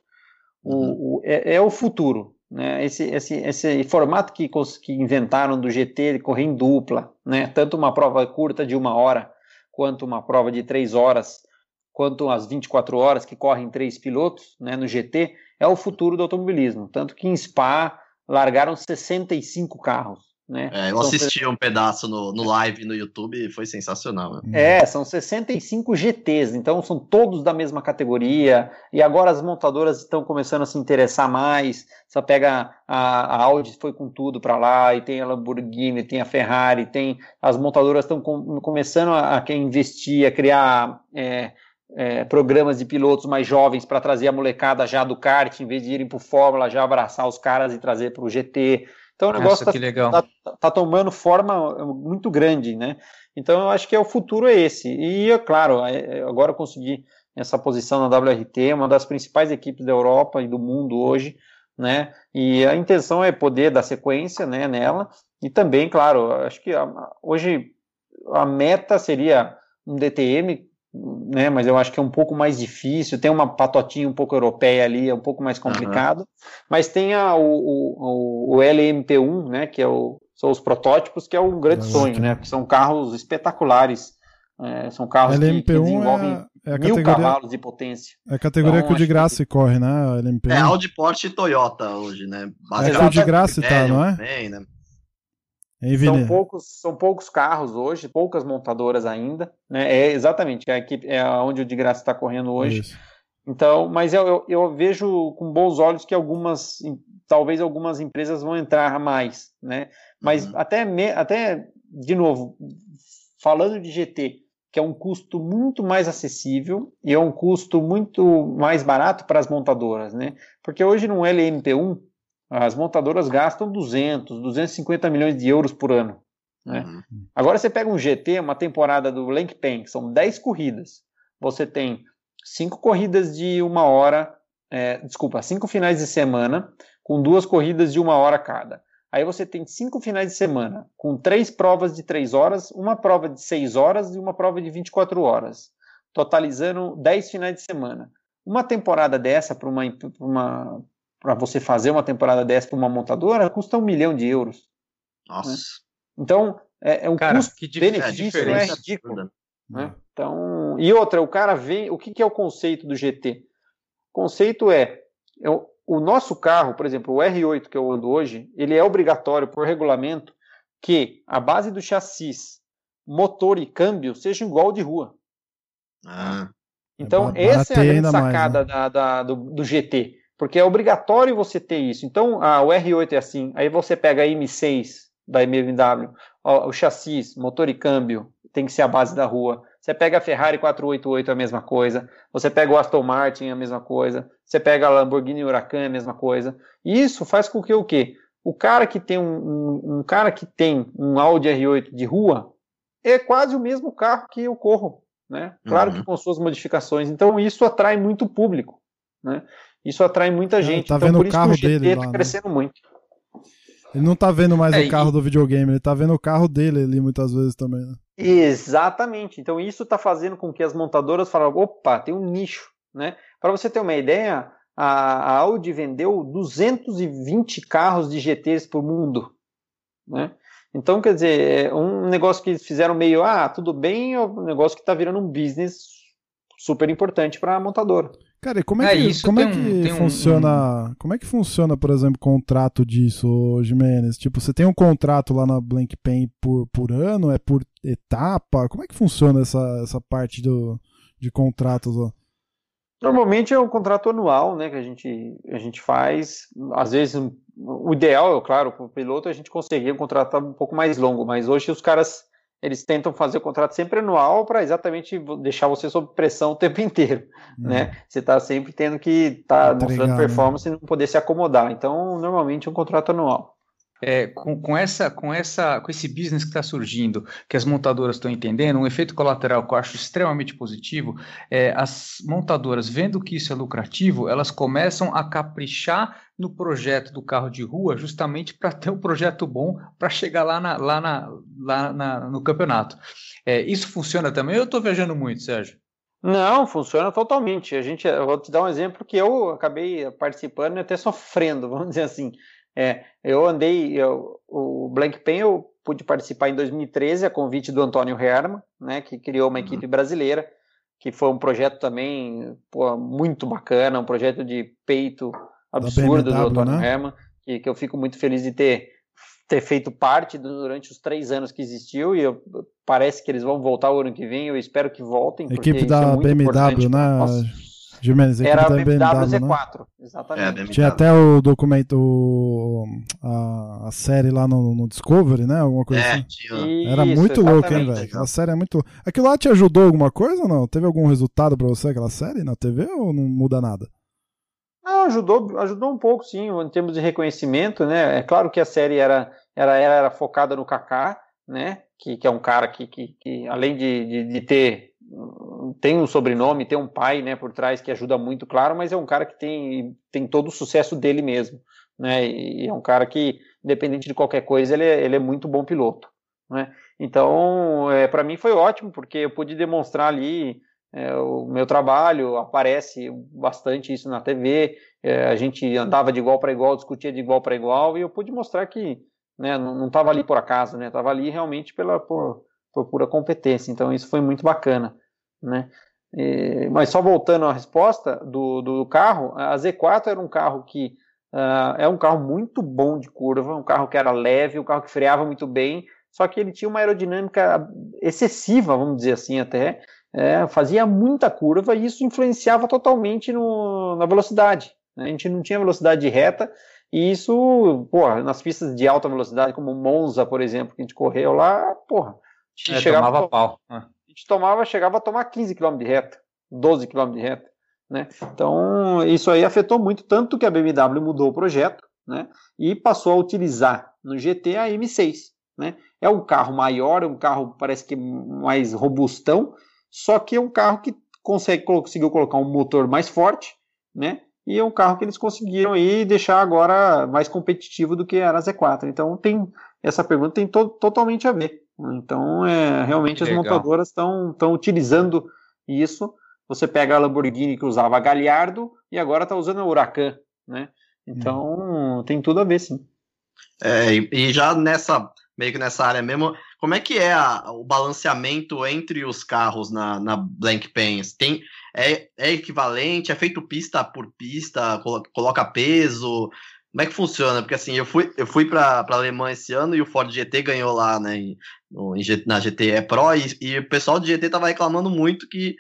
C: O, uhum. o é, é, o futuro. Né? Esse, esse, esse formato que, que inventaram do GT de correr em dupla, né? tanto uma prova curta de uma hora, quanto uma prova de três horas, quanto as 24 horas que correm três pilotos né, no GT, é o futuro do automobilismo. Tanto que em Spa largaram 65 carros. Né?
D: É, eu assisti um pedaço no, no live no YouTube e foi sensacional.
C: Né? É, são 65 GTs, então são todos da mesma categoria, e agora as montadoras estão começando a se interessar mais. Só pega a, a Audi foi com tudo para lá, e tem a Lamborghini, tem a Ferrari, tem as montadoras estão com, começando a, a investir, a criar é, é, programas de pilotos mais jovens para trazer a molecada já do kart, em vez de irem para o Fórmula, já abraçar os caras e trazer para o GT. Então o negócio está tá, tá tomando forma muito grande, né? Então eu acho que é o futuro é esse. E, é claro, é, é, agora conseguir essa posição na WRT, uma das principais equipes da Europa e do mundo hoje, né? E a intenção é poder dar sequência, né, nela. E também, claro, acho que hoje a meta seria um DTM né? Mas eu acho que é um pouco mais difícil. Tem uma patotinha um pouco europeia ali, é um pouco mais complicado. Uhum. Mas tem a, o, o, o LMP1, né? Que é o, são os protótipos, que é um grande sonho, né? Porque são carros espetaculares. É, são carros LMP1 que, que desenvolvem é, é mil cavalos de potência.
A: É a categoria então, que o de graça que... corre, né? LMP1.
D: É Audi, Porsche e Toyota hoje, né?
A: É que o de graça tá, não é? Também, né?
C: São, poucos, são poucos carros hoje, poucas montadoras ainda, né? É exatamente é a equipe, é onde o de graça está correndo hoje. Isso. Então, mas eu, eu, eu, vejo com bons olhos que algumas, talvez algumas empresas vão entrar mais, né? Mas uhum. até, me, até, de novo, falando de GT, que é um custo muito mais acessível e é um custo muito mais barato para as montadoras, né? Porque hoje no LMP1 as montadoras gastam 200, 250 milhões de euros por ano. Né? Uhum. Agora você pega um GT, uma temporada do Pen, que são 10 corridas. Você tem 5 corridas de uma hora, é, desculpa, 5 finais de semana, com duas corridas de uma hora cada. Aí você tem cinco finais de semana, com três provas de 3 horas, uma prova de 6 horas e uma prova de 24 horas, totalizando 10 finais de semana. Uma temporada dessa para uma, uma, para você fazer uma temporada dessa para uma montadora custa um milhão de euros.
D: Nossa. Né?
C: então, é, é um
B: cara, custo-benefício
C: é, é ridículo. Né? Então, e outra, o cara vem. O que, que é o conceito do GT? O conceito é, é o, o nosso carro, por exemplo, o R8 que eu ando hoje, ele é obrigatório por regulamento que a base do chassis, motor e câmbio sejam igual de rua.
D: Ah.
C: Então, é essa é a grande sacada mais, né? da, da, do, do GT. Porque é obrigatório você ter isso. Então, ah, o R8 é assim. Aí você pega a M6 da BMW, o chassis, motor e câmbio, tem que ser a base da rua. Você pega a Ferrari 488, é a mesma coisa. Você pega o Aston Martin, é a mesma coisa. Você pega a Lamborghini Huracan, é a mesma coisa. E isso faz com que o quê? O cara que tem um, um, um cara que tem um Audi R8 de rua é quase o mesmo carro que eu corro, né? Claro uhum. que com suas modificações. Então isso atrai muito público, né? Isso atrai muita gente.
A: Tá então, vendo o carro dele tá
C: crescendo né? muito.
A: Ele não tá vendo mais é, o carro e... do videogame, ele tá vendo o carro dele ali muitas vezes também, né?
C: Exatamente. Então isso tá fazendo com que as montadoras falem, opa, tem um nicho, né? Para você ter uma ideia, a Audi vendeu 220 carros de GTs por mundo, né? Então, quer dizer, é um negócio que eles fizeram meio, ah, tudo bem, é um negócio que está virando um business super importante para a montadora.
A: Cara, e como é, é que, como é que um, funciona? Um... Como é que funciona, por exemplo, contrato disso, Jimenez? Tipo, você tem um contrato lá na Blank Pen por, por ano? É por etapa? Como é que funciona essa, essa parte do, de contratos? Ó?
C: Normalmente é um contrato anual, né, que a gente, a gente faz. Às vezes, o ideal, é claro, para o piloto, a gente conseguir um contrato um pouco mais longo, mas hoje os caras eles tentam fazer o contrato sempre anual para exatamente deixar você sob pressão o tempo [LAUGHS] inteiro, uhum. né? Você está sempre tendo que estar tá mostrando né? performance né? e não poder se acomodar. Então, normalmente é um contrato anual.
B: É, com, com, essa, com, essa, com esse business que está surgindo, que as montadoras estão entendendo, um efeito colateral que eu acho extremamente positivo é as montadoras, vendo que isso é lucrativo, elas começam a caprichar no projeto do carro de rua, justamente para ter um projeto bom para chegar lá, na, lá, na, lá na, no campeonato. É, isso funciona também? Eu estou viajando muito, Sérgio.
C: Não, funciona totalmente. A gente, eu vou te dar um exemplo que eu acabei participando e até sofrendo, [LAUGHS] vamos dizer assim. É, eu andei, eu, o Blank Pen eu pude participar em 2013 a convite do Antônio Herman, né, que criou uma uhum. equipe brasileira, que foi um projeto também pô, muito bacana, um projeto de peito absurdo BMW, do Antônio né? Herman, que, que eu fico muito feliz de ter ter feito parte durante os três anos que existiu e eu, parece que eles vão voltar o ano que vem. Eu espero que voltem.
A: Equipe da
C: é
A: BMW, né? Jimenez,
C: Era
A: da
C: BMW,
A: BMW, né?
C: Z4, exatamente.
D: É, BMW.
A: Tinha até o documento, o- a, a série lá no, no Discovery, né? Alguma coisa
D: É,
A: assim.
D: tinha.
A: Era
C: Isso,
A: muito louco, hein, velho? Aquela série é muito. Aquilo lá te ajudou alguma coisa ou não? Teve algum resultado pra você, aquela série na TV ou não muda nada?
C: Ah, ajudou, ajudou um pouco, sim, em termos de reconhecimento, né? É claro que a série era, era, era focada no Kaká, né? Que, que é um cara que, que, que além de, de, de ter tem um sobrenome, tem um pai, né, por trás que ajuda muito, claro, mas é um cara que tem, tem todo o sucesso dele mesmo, né? E é um cara que, independente de qualquer coisa, ele é, ele é muito bom piloto, né? Então, é, para mim foi ótimo porque eu pude demonstrar ali é, o meu trabalho, aparece bastante isso na TV, é, a gente andava de igual para igual, discutia de igual para igual, e eu pude mostrar que né, não estava ali por acaso, né, estava ali realmente pela, por, por pura competência, então isso foi muito bacana. Né? E, mas só voltando à resposta do, do carro, a Z4 era um carro que uh, é um carro muito bom de curva, um carro que era leve, um carro que freava muito bem, só que ele tinha uma aerodinâmica excessiva, vamos dizer assim até, é, fazia muita curva e isso influenciava totalmente no, na velocidade. Né? A gente não tinha velocidade de reta e isso, porra, nas pistas de alta velocidade, como Monza, por exemplo, que a gente correu lá, porra,
B: É,
C: chegava
B: tomava
C: a-
B: pau.
C: Gente tomava, chegava a tomar 15 km de reta, 12 km de reta, né? Então, isso aí afetou muito, tanto que a BMW mudou o projeto, né? E passou a utilizar no GT a M6, né? É um carro maior, é um carro parece que mais robustão, só que é um carro que consegue, conseguiu colocar um motor mais forte, né? E é um carro que eles conseguiram aí deixar agora mais competitivo do que era a Z4. Então tem essa pergunta tem to totalmente a ver. Então é realmente as
B: Legal.
C: montadoras estão estão utilizando isso. Você pega a Lamborghini que usava a Gallardo e agora está usando a Huracan, né? Então tem tudo a ver, sim.
D: É, e, e já nessa, meio que nessa área mesmo, como é que é a- o balanceamento entre os carros na, na Blank Pens? Tem, é, é equivalente? É feito pista por pista? colo- Coloca peso? Como é que funciona? Porque assim, eu fui, eu fui para a Alemanha esse ano e o Ford GT ganhou lá, né, no- na GT Pro, e, e o pessoal do GT tava reclamando muito que,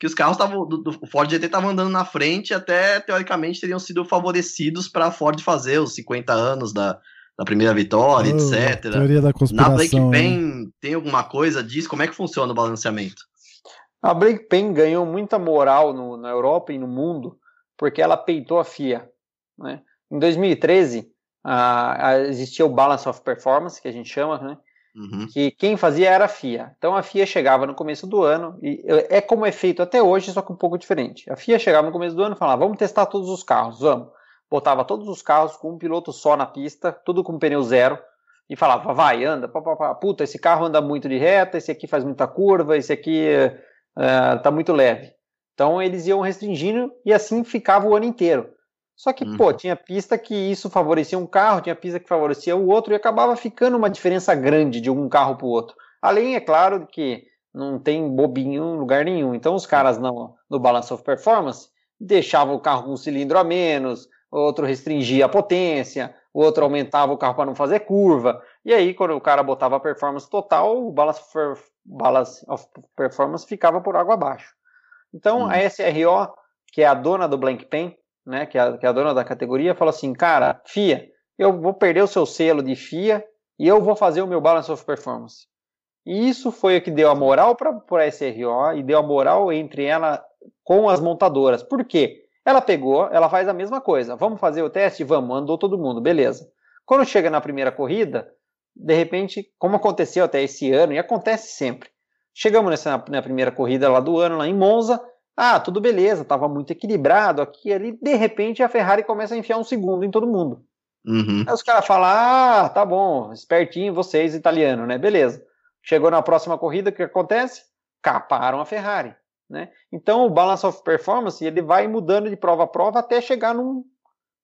D: que os carros estavam. do- do- O Ford GT tava andando na frente, e até teoricamente teriam sido favorecidos para a Ford fazer os 50 anos da, da primeira vitória,
A: Oh,
D: etc.
A: Teoria da
D: Na
A: conspiração.
D: Blake
A: né?
D: Pen tem alguma coisa disso? Como é que funciona o balanceamento?
C: A Blake Pen ganhou muita moral no- na Europa e no mundo porque ela peitou a FIA. Né? Em 2013, a- a- existia o Balance of Performance, que a gente chama, né?
D: Uhum.
C: que quem fazia era a FIA. Então a FIA chegava no começo do ano, e é como é feito até hoje, só que um pouco diferente. A FIA chegava no começo do ano e falava: vamos testar todos os carros, vamos. Botava todos os carros com um piloto só na pista, tudo com pneu zero, e falava: vai, anda, pá, pá, pá. puta, esse carro anda muito de reta, esse aqui faz muita curva, esse aqui está muito leve. Então eles iam restringindo e assim ficava o ano inteiro. Só que,
D: Uhum.
C: pô, tinha pista que isso favorecia um carro, tinha pista que favorecia o outro, e acabava ficando uma diferença grande de um carro para o outro. Além, é claro, que não tem bobinho em lugar nenhum. Então, os caras no, no Balance of Performance deixavam o carro com um cilindro a menos, outro restringia a potência, o outro aumentava o carro para não fazer curva. E aí, quando o cara botava a performance total, o Balance Balance of Performance ficava por água abaixo. Então,
D: Hum.
C: a SRO, que é a dona do Blank Pen, né, que é, a, que é a dona da categoria, falou assim, cara, FIA, eu vou perder o seu selo de FIA e eu vou fazer o meu Balance of Performance. E isso foi o que deu a moral para a SRO e deu a moral entre ela com as montadoras. Por quê? Ela pegou, ela faz a mesma coisa. Vamos fazer o teste? Vamos, andou todo mundo, beleza. Quando chega na primeira corrida, de repente, como aconteceu até esse ano, e acontece sempre, chegamos nessa na primeira corrida lá do ano, lá em Monza, ah, tudo beleza, estava muito equilibrado aqui e ali, de repente a Ferrari começa a enfiar um segundo em todo mundo.
D: Uhum.
C: Aí os caras falam, ah, tá bom, espertinho vocês, italiano, né? Beleza. Chegou na próxima corrida, o que acontece? Caparam a Ferrari, né? Então o Balance of Performance, ele vai mudando de prova a prova até chegar num,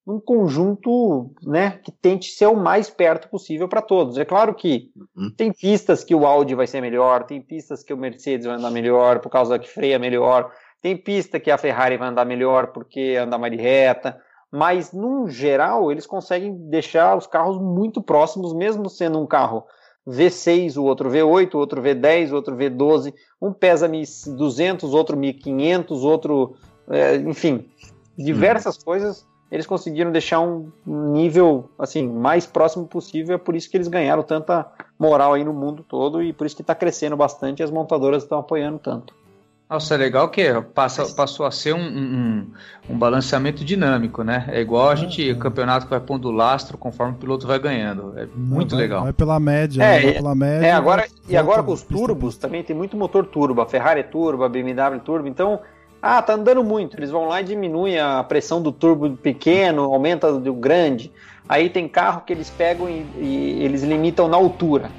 C: num conjunto, né, que tente ser o mais perto possível para todos. É claro que
D: Uhum.
C: tem pistas que o Audi vai ser melhor, tem pistas que o Mercedes vai andar melhor por causa que freia melhor, tem pista que a Ferrari vai andar melhor porque anda mais de reta, mas no geral eles conseguem deixar os carros muito próximos, mesmo sendo um carro V6, o outro V8, o outro V10, o outro V12, um pesa 1.200, outro 1.500, outro é, enfim, diversas uhum. coisas eles conseguiram deixar um nível assim mais próximo possível, é por isso que eles ganharam tanta moral aí no mundo todo e por isso que está crescendo bastante e as montadoras estão apoiando tanto.
B: Nossa, é legal que passa, passou a ser um, um, um, balanceamento dinâmico, né? É igual a gente, o campeonato que vai pondo lastro conforme o piloto vai ganhando. É muito
A: vai,
B: legal.
A: Vai pela média,
C: é,
A: vai pela média.
C: É, agora, e agora com os turbos também tem muito motor turbo. A Ferrari é turbo, a BMW é turbo. Então, ah, tá andando muito. Eles vão lá e diminuem a pressão do turbo pequeno, aumenta do grande. Aí tem carro que eles pegam e, e eles limitam na altura.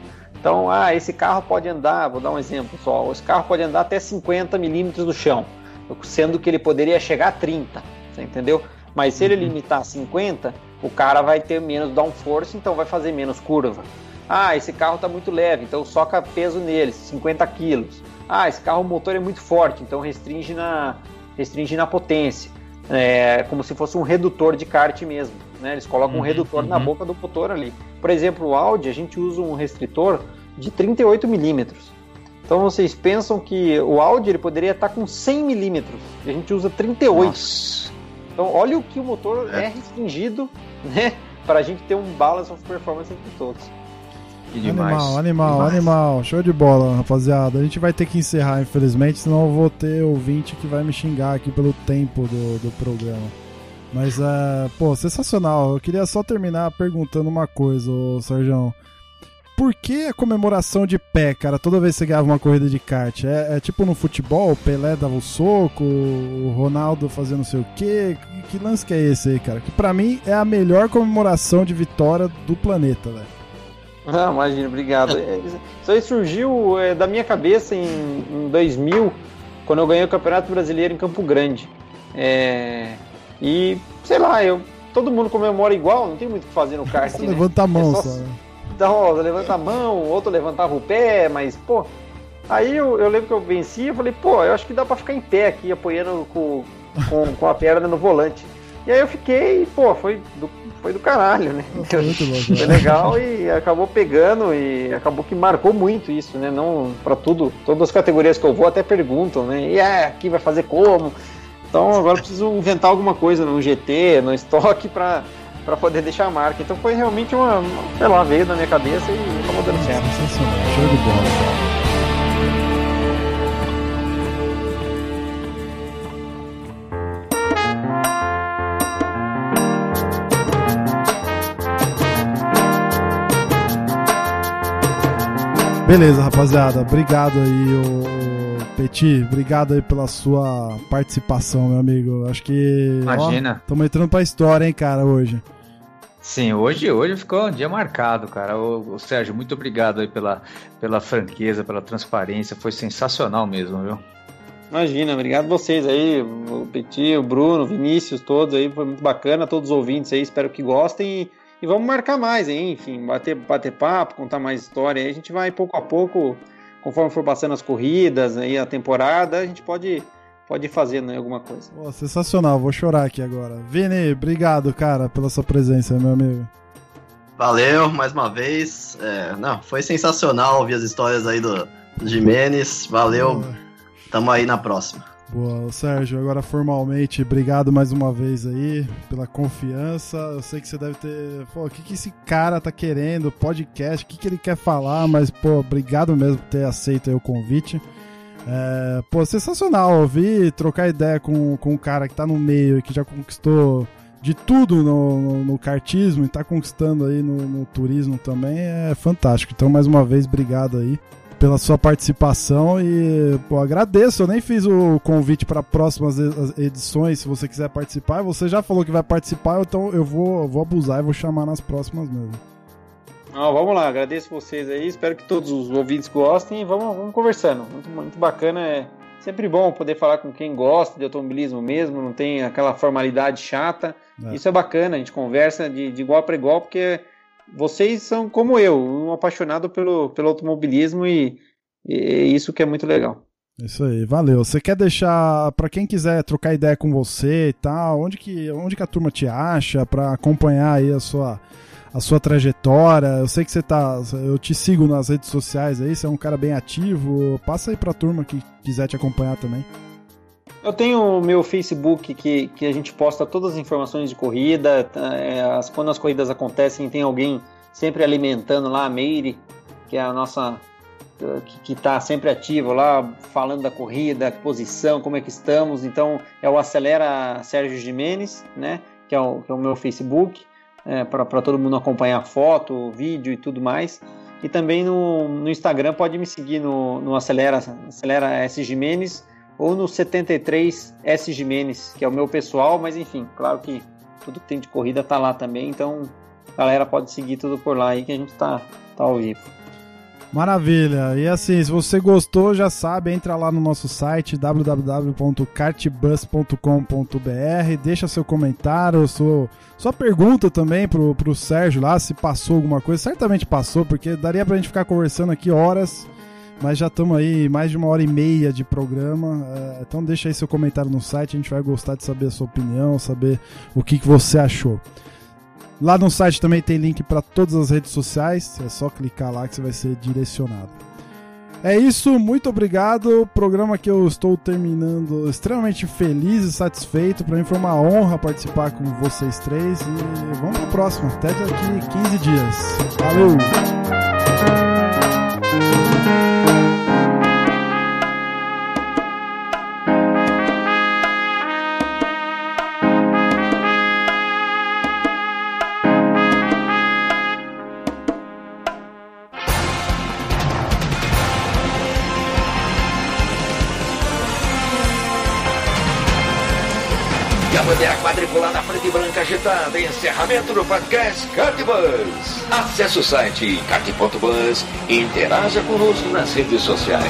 C: Então, ah, esse carro pode andar, vou dar um exemplo só, esse carro pode andar até 50 milímetros do chão, sendo que ele poderia chegar a 30, você entendeu? Mas se ele uhum. limitar a 50, o cara vai ter menos downforce, então vai fazer menos curva. Ah, esse carro está muito leve, então soca peso nele, 50 quilos. Ah, esse carro o motor é muito forte, então restringe na, restringe na potência. É como se fosse um redutor de kart mesmo. Né? Eles colocam um uhum, redutor uhum. na boca do motor ali. Por exemplo, o Audi, a gente usa um restritor de 38 milímetros. Então vocês pensam que o Audi ele poderia estar com 100 milímetros, a gente usa 38. Nossa. Então olha o que o motor é, é restringido, né, para a gente ter um balance of performance entre todos.
A: Animal, animal, demais. animal. Show de bola, rapaziada. A gente vai ter que encerrar, infelizmente, senão eu vou ter ouvinte que vai me xingar aqui pelo tempo do, do programa. Mas, é, pô, sensacional. Eu queria só terminar perguntando uma coisa, ô Sérgio por que a comemoração de pé, cara, toda vez que você ganhava uma corrida de kart? É, é tipo no futebol, o Pelé dava o soco, o Ronaldo fazendo não sei o quê? Que, que lance que é esse aí, cara? Que pra mim é a melhor comemoração de vitória do planeta, velho. [LAUGHS]
C: Ah, imagina, obrigado. É, isso aí surgiu é, da minha cabeça em, em 2000, quando eu ganhei o Campeonato Brasileiro em Campo Grande. É, e, sei lá, eu, todo mundo comemora igual, não tem muito o que fazer no kart.
A: Né? levanta a mão é só. só né?
C: Então, levanta a mão, outro levantava o pé, mas, pô. Aí eu, eu lembro que eu venci eu falei, pô, eu acho que dá pra ficar em pé aqui, apoiando com, com, com a perna no volante. E aí eu fiquei, pô, foi do, foi do caralho, né? Foi, muito louco, foi legal e acabou pegando e acabou que marcou muito isso, né? Não para tudo, todas as categorias que eu vou até perguntam, né? E é, aqui vai fazer como? Então agora eu preciso inventar alguma coisa no GT, no estoque para para poder deixar a marca. Então foi realmente uma, sei lá, veio na minha cabeça e acabou dando certo. Sensacional, show de bola.
A: Beleza, rapaziada. Obrigado aí, o Petit. Obrigado aí pela sua participação, meu amigo. Acho que.
B: Imagina.
A: Estamos entrando pra história, hein, cara, hoje.
B: Sim, hoje, hoje ficou um dia marcado, cara. O, Sérgio, muito obrigado aí pela, pela franqueza, pela transparência. Foi sensacional mesmo, viu?
C: Imagina, obrigado vocês aí, o Petit, o Bruno, o Vinícius, todos aí. Foi muito bacana, todos os ouvintes aí. Espero que gostem e, e vamos marcar mais, hein? Enfim, bater, bater papo, contar mais história aí. A gente vai pouco a pouco, conforme for passando as corridas aí, a temporada, a gente pode pode fazer né, alguma coisa.
A: Pô, sensacional, vou chorar aqui agora. Vini, obrigado, cara, pela sua presença, meu amigo.
D: Valeu, mais uma vez. É, não, foi sensacional ouvir as histórias aí do, do Jimenez. Valeu, tamo aí na próxima.
A: Boa, Sérgio, agora formalmente, obrigado mais uma vez aí pela confiança. Eu sei que você deve ter. Pô, o que, que esse cara tá querendo? Podcast, o que, que ele quer falar? Mas, pô, obrigado mesmo por ter aceito o convite. É, pô, sensacional ouvir, trocar ideia com, com um cara que tá no meio e que já conquistou de tudo no, no, no kartismo e tá conquistando aí no, no, turismo também é fantástico. Então, mais uma vez, obrigado aí pela sua participação e pô, agradeço. Eu nem fiz o convite para próximas edições, se você quiser participar. Você já falou que vai participar, então eu vou, vou abusar e vou chamar nas próximas mesmo.
C: Não, vamos lá, agradeço vocês aí, espero que todos os ouvintes gostem e vamos, vamos conversando. Muito, muito bacana, é sempre bom poder falar com quem gosta de automobilismo mesmo, não tem aquela formalidade chata. É. Isso é bacana, a gente conversa de, de igual para igual, porque vocês são como eu, um apaixonado pelo, pelo automobilismo e, e isso que é muito legal.
A: Isso aí, valeu. Você quer deixar para quem quiser trocar ideia com você e tal, onde que onde que a turma te acha para acompanhar aí a sua a sua trajetória. Eu sei que você tá. Eu te sigo nas redes sociais aí, você é um cara bem ativo. Passa aí pra turma que quiser te acompanhar também.
C: Eu tenho o meu Facebook que, que a gente posta todas as informações de corrida. É, as, quando as corridas acontecem, tem alguém sempre alimentando lá, a Meire, que é a nossa. que está sempre ativo lá, falando da corrida, posição, como é que estamos. Então, é o Acelera Sérgio Jimenez, né? Que é o, que é o meu Facebook, é, para todo mundo acompanhar foto, vídeo e tudo mais. E também no, no Instagram pode me seguir no, no Acelera, Acelera S Jimenez ou no 73 S Jimenez, que é o meu pessoal, mas enfim, claro que tudo que tem de corrida tá lá também, então galera pode seguir tudo por lá aí que a gente tá, tá ao vivo.
A: Maravilha! E assim, se você gostou, já sabe, entra lá no nosso site www.cartbus.com.br, deixa seu comentário, sua, sua pergunta também pro, pro Sérgio lá, se passou alguma coisa. Certamente passou, porque daria pra gente ficar conversando aqui horas, mas já estamos aí mais de uma hora e meia de programa. É, então deixa aí seu comentário no site, a gente vai gostar de saber a sua opinião, saber o que, que você achou. Lá no site também tem link para todas as redes sociais, é só clicar lá que você vai ser direcionado. É isso, muito obrigado. Programa que eu estou terminando extremamente feliz e satisfeito. Para mim foi uma honra participar com vocês três. E vamos para o próximo, até daqui 15 dias. Valeu!
E: Quadriculada preta e branca agitada. Encerramento do podcast Cartbus. Acesse o site cart.bus e interaja conosco nas redes sociais.